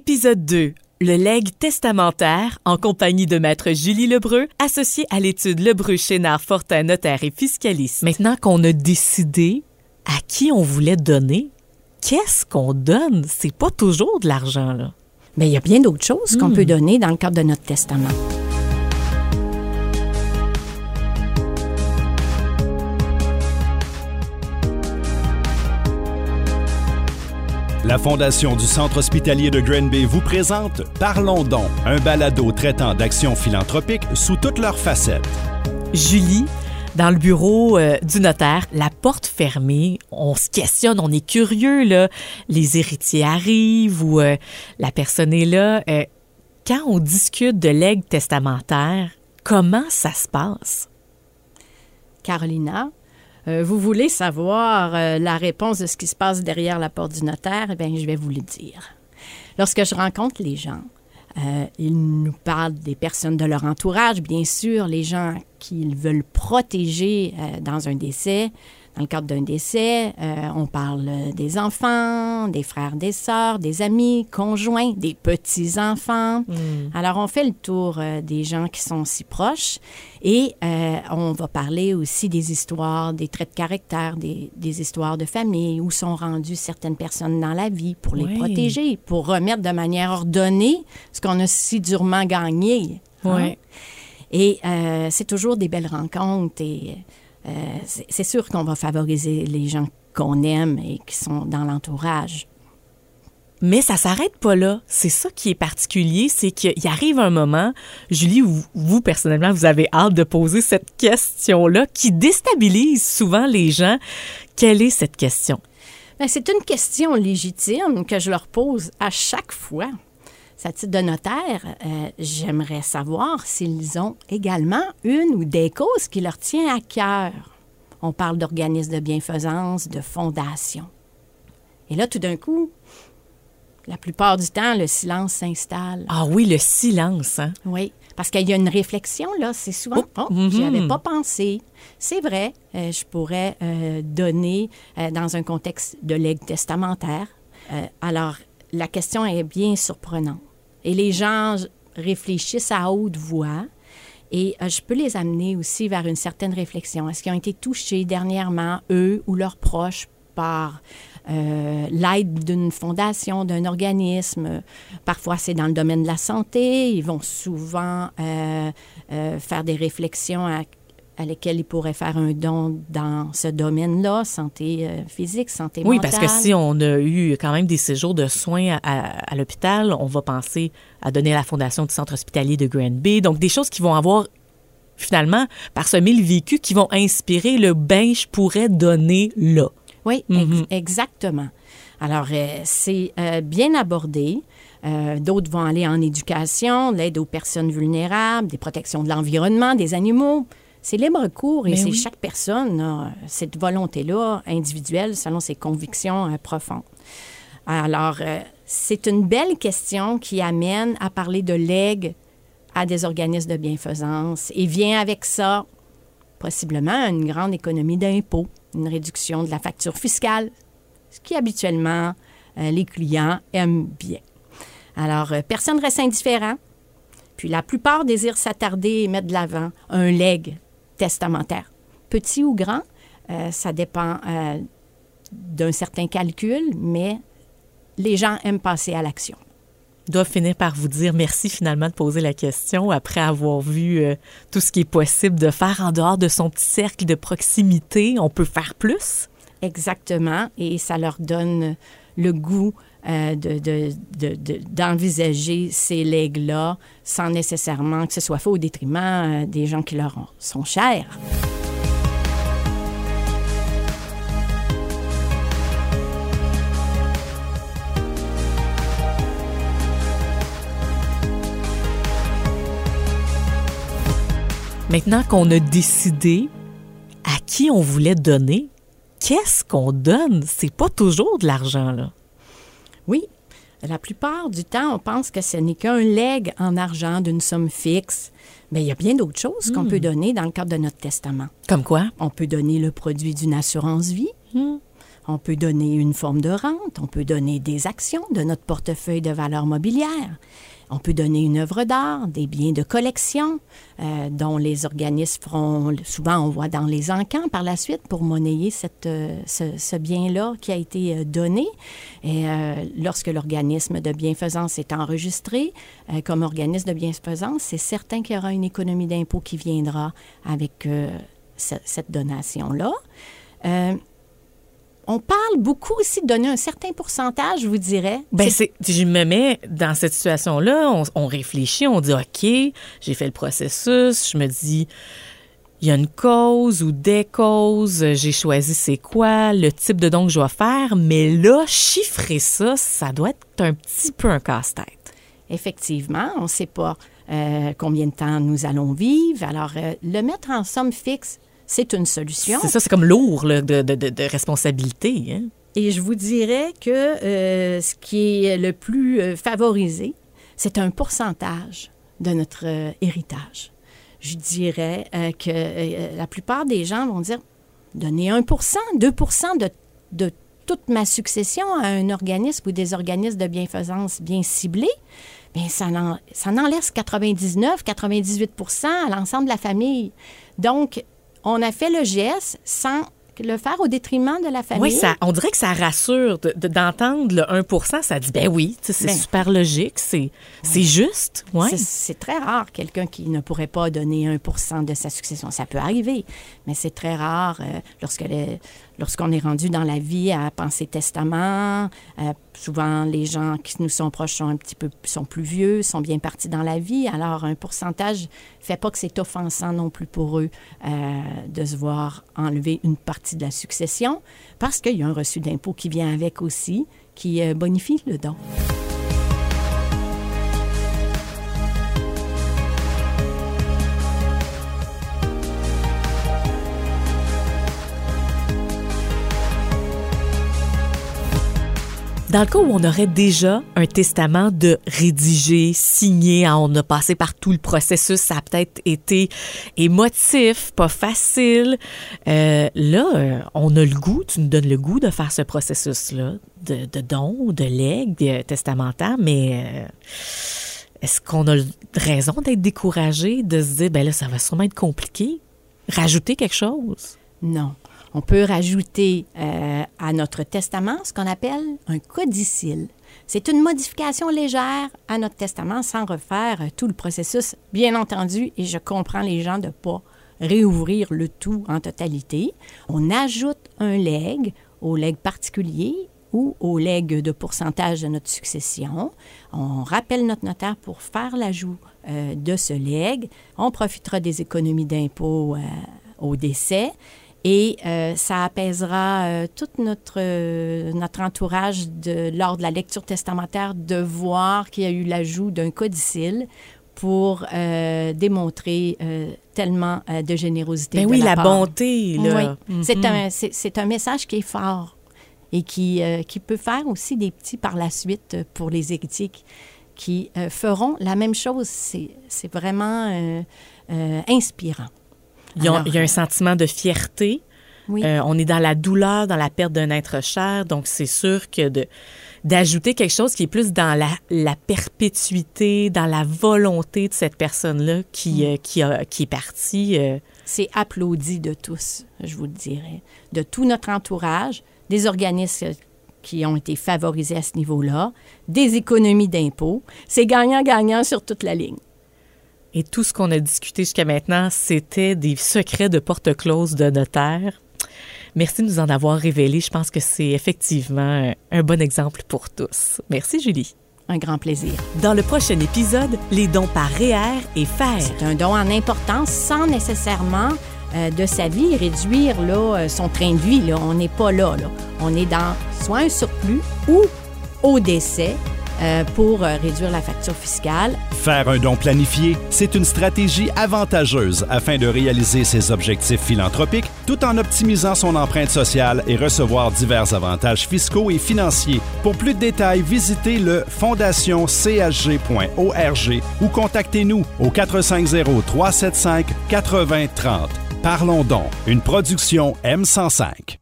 Épisode 2. Le legs testamentaire en compagnie de maître Julie Lebreu, associée à l'étude Lebreu Chénard Fortin notaire et fiscaliste. Maintenant qu'on a décidé à qui on voulait donner, qu'est-ce qu'on donne? C'est pas toujours de l'argent là. Mais il y a bien d'autres choses qu'on Hmm. peut donner dans le cadre de notre testament. La Fondation du Centre hospitalier de Granby vous présente Parlons donc, un balado traitant d'actions philanthropiques sous toutes leurs facettes. Julie, dans le bureau euh, du notaire, la porte fermée, on se questionne, on est curieux là. Les héritiers arrivent ou euh, la personne est là. Euh, quand on discute de legs testamentaire, comment ça se passe? Carolina, euh, vous voulez savoir euh, la réponse de ce qui se passe derrière la porte du notaire? Eh bien, je vais vous le dire. Lorsque je rencontre les gens, euh, ils nous parlent des personnes de leur entourage, bien sûr, les gens qu'ils veulent protéger dans un décès. Dans le cadre d'un décès, euh, on parle des enfants, des frères, des sœurs, des amis, conjoints, des petits-enfants. Alors, on fait le tour euh, des gens qui sont si proches et euh, on va parler aussi des histoires, des traits de caractère, des, des histoires de famille, où sont rendues certaines personnes dans la vie pour les Oui. protéger, pour remettre de manière ordonnée ce qu'on a si durement gagné. hein. Ouais. Et euh, c'est toujours des belles rencontres et euh, c'est sûr qu'on va favoriser les gens qu'on aime et qui sont dans l'entourage. Mais ça s'arrête pas là. C'est ça qui est particulier, c'est qu'il arrive un moment, Julie, où vous personnellement, vous avez hâte de poser cette question-là qui déstabilise souvent les gens. Quelle est cette question? Ben, c'est une question légitime que je leur pose à chaque fois. À titre de notaire, euh, j'aimerais savoir s'ils ont également une ou des causes qui leur tiennent à cœur. On parle d'organismes de bienfaisance, de fondations. Et là, tout d'un coup, la plupart du temps, le silence s'installe. Ah oui, le silence, hein? Oui, parce qu'il y a une réflexion, là. C'est souvent, Oh, oh, j'y avais pas pensé. C'est vrai, euh, je pourrais euh, donner euh, dans un contexte de legs testamentaire. Alors, la question est bien surprenante. Et les gens réfléchissent à haute voix. Et euh, je peux les amener aussi vers une certaine réflexion. Est-ce qu'ils ont été touchés dernièrement, eux ou leurs proches, par euh, l'aide d'une fondation, d'un organisme? Parfois, c'est dans le domaine de la santé. Ils vont souvent euh, faire des réflexions à, à lesquelles ils pourraient faire un don dans ce domaine-là, santé euh, physique, santé Oui, mentale. parce que si on a eu quand même des séjours de soins à, à- à l'hôpital, on va penser à donner à la Fondation du Centre hospitalier de Granby. Donc, des choses qui vont avoir finalement parsemé le vécu, qui vont inspirer le ben je pourrais donner là. Oui, ex- Mhm. exactement. Alors, euh, c'est euh, bien abordé. Euh, D'autres vont aller en éducation, l'aide aux personnes vulnérables, des protections de l'environnement, des animaux. C'est libre cours et Mais c'est oui. chaque personne a cette volonté-là individuelle selon ses convictions euh, profondes. Alors, euh, c'est une belle question qui amène à parler de legs à des organismes de bienfaisance et vient avec ça possiblement une grande économie d'impôts, une réduction de la facture fiscale, ce qui habituellement euh, les clients aiment bien. Alors, personne ne reste indifférent. Puis la plupart désirent s'attarder et mettre de l'avant un leg testamentaire. Petit ou grand, euh, ça dépend euh, d'un certain calcul, mais les gens aiment passer à l'action. doivent finir par vous dire merci finalement de poser la question après avoir vu euh, tout ce qui est possible de faire en dehors de son petit cercle de proximité. On peut faire plus? Exactement, et ça leur donne le goût euh, de- de- de- de- d'envisager ces legs-là sans nécessairement que ce soit fait au détriment euh, des gens qui leur ont- sont chers. Maintenant qu'on a décidé à qui on voulait donner, qu'est-ce qu'on donne? C'est pas toujours de l'argent, là. Oui, la plupart du temps, on pense que ce n'est qu'un leg en argent d'une somme fixe. Mais il y a bien d'autres choses qu'on peut donner dans le cadre de notre testament. Comme quoi? On peut donner le produit d'une assurance vie. Hmm. On peut donner une forme de rente, on peut donner des actions de notre portefeuille de valeur mobilière. On peut donner une œuvre d'art, des biens de collection, euh, dont les organismes feront, souvent on voit dans les encans par la suite pour monnayer euh, ce, bien-là qui a été euh, donné. Lorsque l'organisme de bienfaisance est enregistré comme organisme de bienfaisance, c'est certain qu'il y aura une économie d'impôt qui viendra avec cette donation-là. On parle beaucoup aussi de donner un certain pourcentage, je vous dirais. Ben, c'est, je me mets dans cette situation-là, on, réfléchit, on dit, OK, j'ai fait le processus, je me dis, il y a une cause ou des causes, j'ai choisi c'est quoi, le type de don que je dois faire, mais là, chiffrer ça, ça doit être un petit peu un casse-tête. Effectivement, on ne sait pas euh, combien de temps nous allons vivre. Alors, euh, le mettre en somme fixe, c'est une solution. C'est ça, c'est comme lourd de, responsabilité. Hein. Et je vous dirais que euh, ce qui est le plus euh, favorisé, c'est un pourcentage de notre euh, héritage. Je dirais que la plupart des gens vont dire donner 1% 2 de, de toute ma succession à un organisme ou des organismes de bienfaisance bien ciblés, bien, ça, en, ça en laisse 99, 98% à l'ensemble de la famille. Donc, on a fait le geste sans le faire au détriment de la famille. Oui, ça, on dirait que ça rassure d'entendre le 1 Ça dit, ben oui, c'est ben. super logique, c'est juste. Ouais. C'est très rare quelqu'un qui ne pourrait pas donner 1% de sa succession. Ça peut arriver, mais c'est très rare euh, lorsque les, lorsqu'on est rendu dans la vie à penser testament, euh, souvent les gens qui nous sont proches sont un petit peu sont plus vieux, sont bien partis dans la vie. Alors un pourcentage fait pas que c'est offensant non plus pour eux euh, de se voir enlever une partie de la succession parce qu'il y a un reçu d'impôt qui vient avec aussi qui euh, bonifie le don. Dans le cas où on aurait déjà un testament de rédigé, signé, hein, on a passé par tout le processus, ça a peut-être été émotif, pas facile. Euh, là, euh, on a le goût, tu nous donnes le goût de faire ce processus-là, de, de don, de legs testamentaire, mais euh, est-ce qu'on a raison d'être découragé, de se dire, ben là, ça va sûrement être compliqué? Rajouter quelque chose? Non. On peut rajouter euh, à notre testament ce qu'on appelle un codicile. C'est une modification légère à notre testament sans refaire tout le processus, bien entendu, et je comprends les gens de ne pas réouvrir le tout en totalité. On ajoute un legs au legs particulier ou au legs de pourcentage de notre succession. On rappelle notre notaire pour faire l'ajout euh, de ce legs. On profitera des économies d'impôt euh, au décès et euh, ça apaisera euh, tout notre, euh, notre entourage de, lors de la lecture testamentaire de voir qu'il y a eu l'ajout d'un codicile pour démontrer tellement de générosité. Ben oui, la, bonté. Là. Oui, mm-hmm. c'est un, un, message qui est fort et qui, qui peut faire aussi des petits par la suite pour les héritiers qui, feront la même chose. C'est vraiment inspirant. Il y, a, un sentiment de fierté. Euh, on est dans la douleur, dans la perte d'un être cher. Donc, c'est sûr que de d'ajouter quelque chose qui est plus dans la, la, perpétuité, dans la volonté de cette personne-là qui, mm. euh, qui, a, qui est partie. Euh. C'est applaudi de tous, je vous le dirais, de tout notre entourage, des organismes qui ont été favorisés à ce niveau-là, des économies d'impôts. C'est gagnant-gagnant sur toute la ligne. Et tout ce qu'on a discuté jusqu'à maintenant, c'était des secrets de porte close de notaire. Merci de nous en avoir révélé. Je pense que c'est effectivement un bon exemple pour tous. Merci, Julie. Un grand plaisir. Dans le prochain épisode, les dons par REER et FER. C'est un don en importance sans nécessairement euh, de sa vie réduire là, euh, son train de vie. Là. On n'est pas là, là. On est dans soit un surplus ou au décès euh, pour euh, réduire la facture fiscale. Faire un don planifié, c'est une stratégie avantageuse afin de réaliser ses objectifs philanthropiques tout en optimisant son empreinte sociale et recevoir divers avantages fiscaux et financiers. Pour plus de détails, visitez le fondationchg.org ou contactez-nous au 450 375 8030. Parlons donc, une production M105.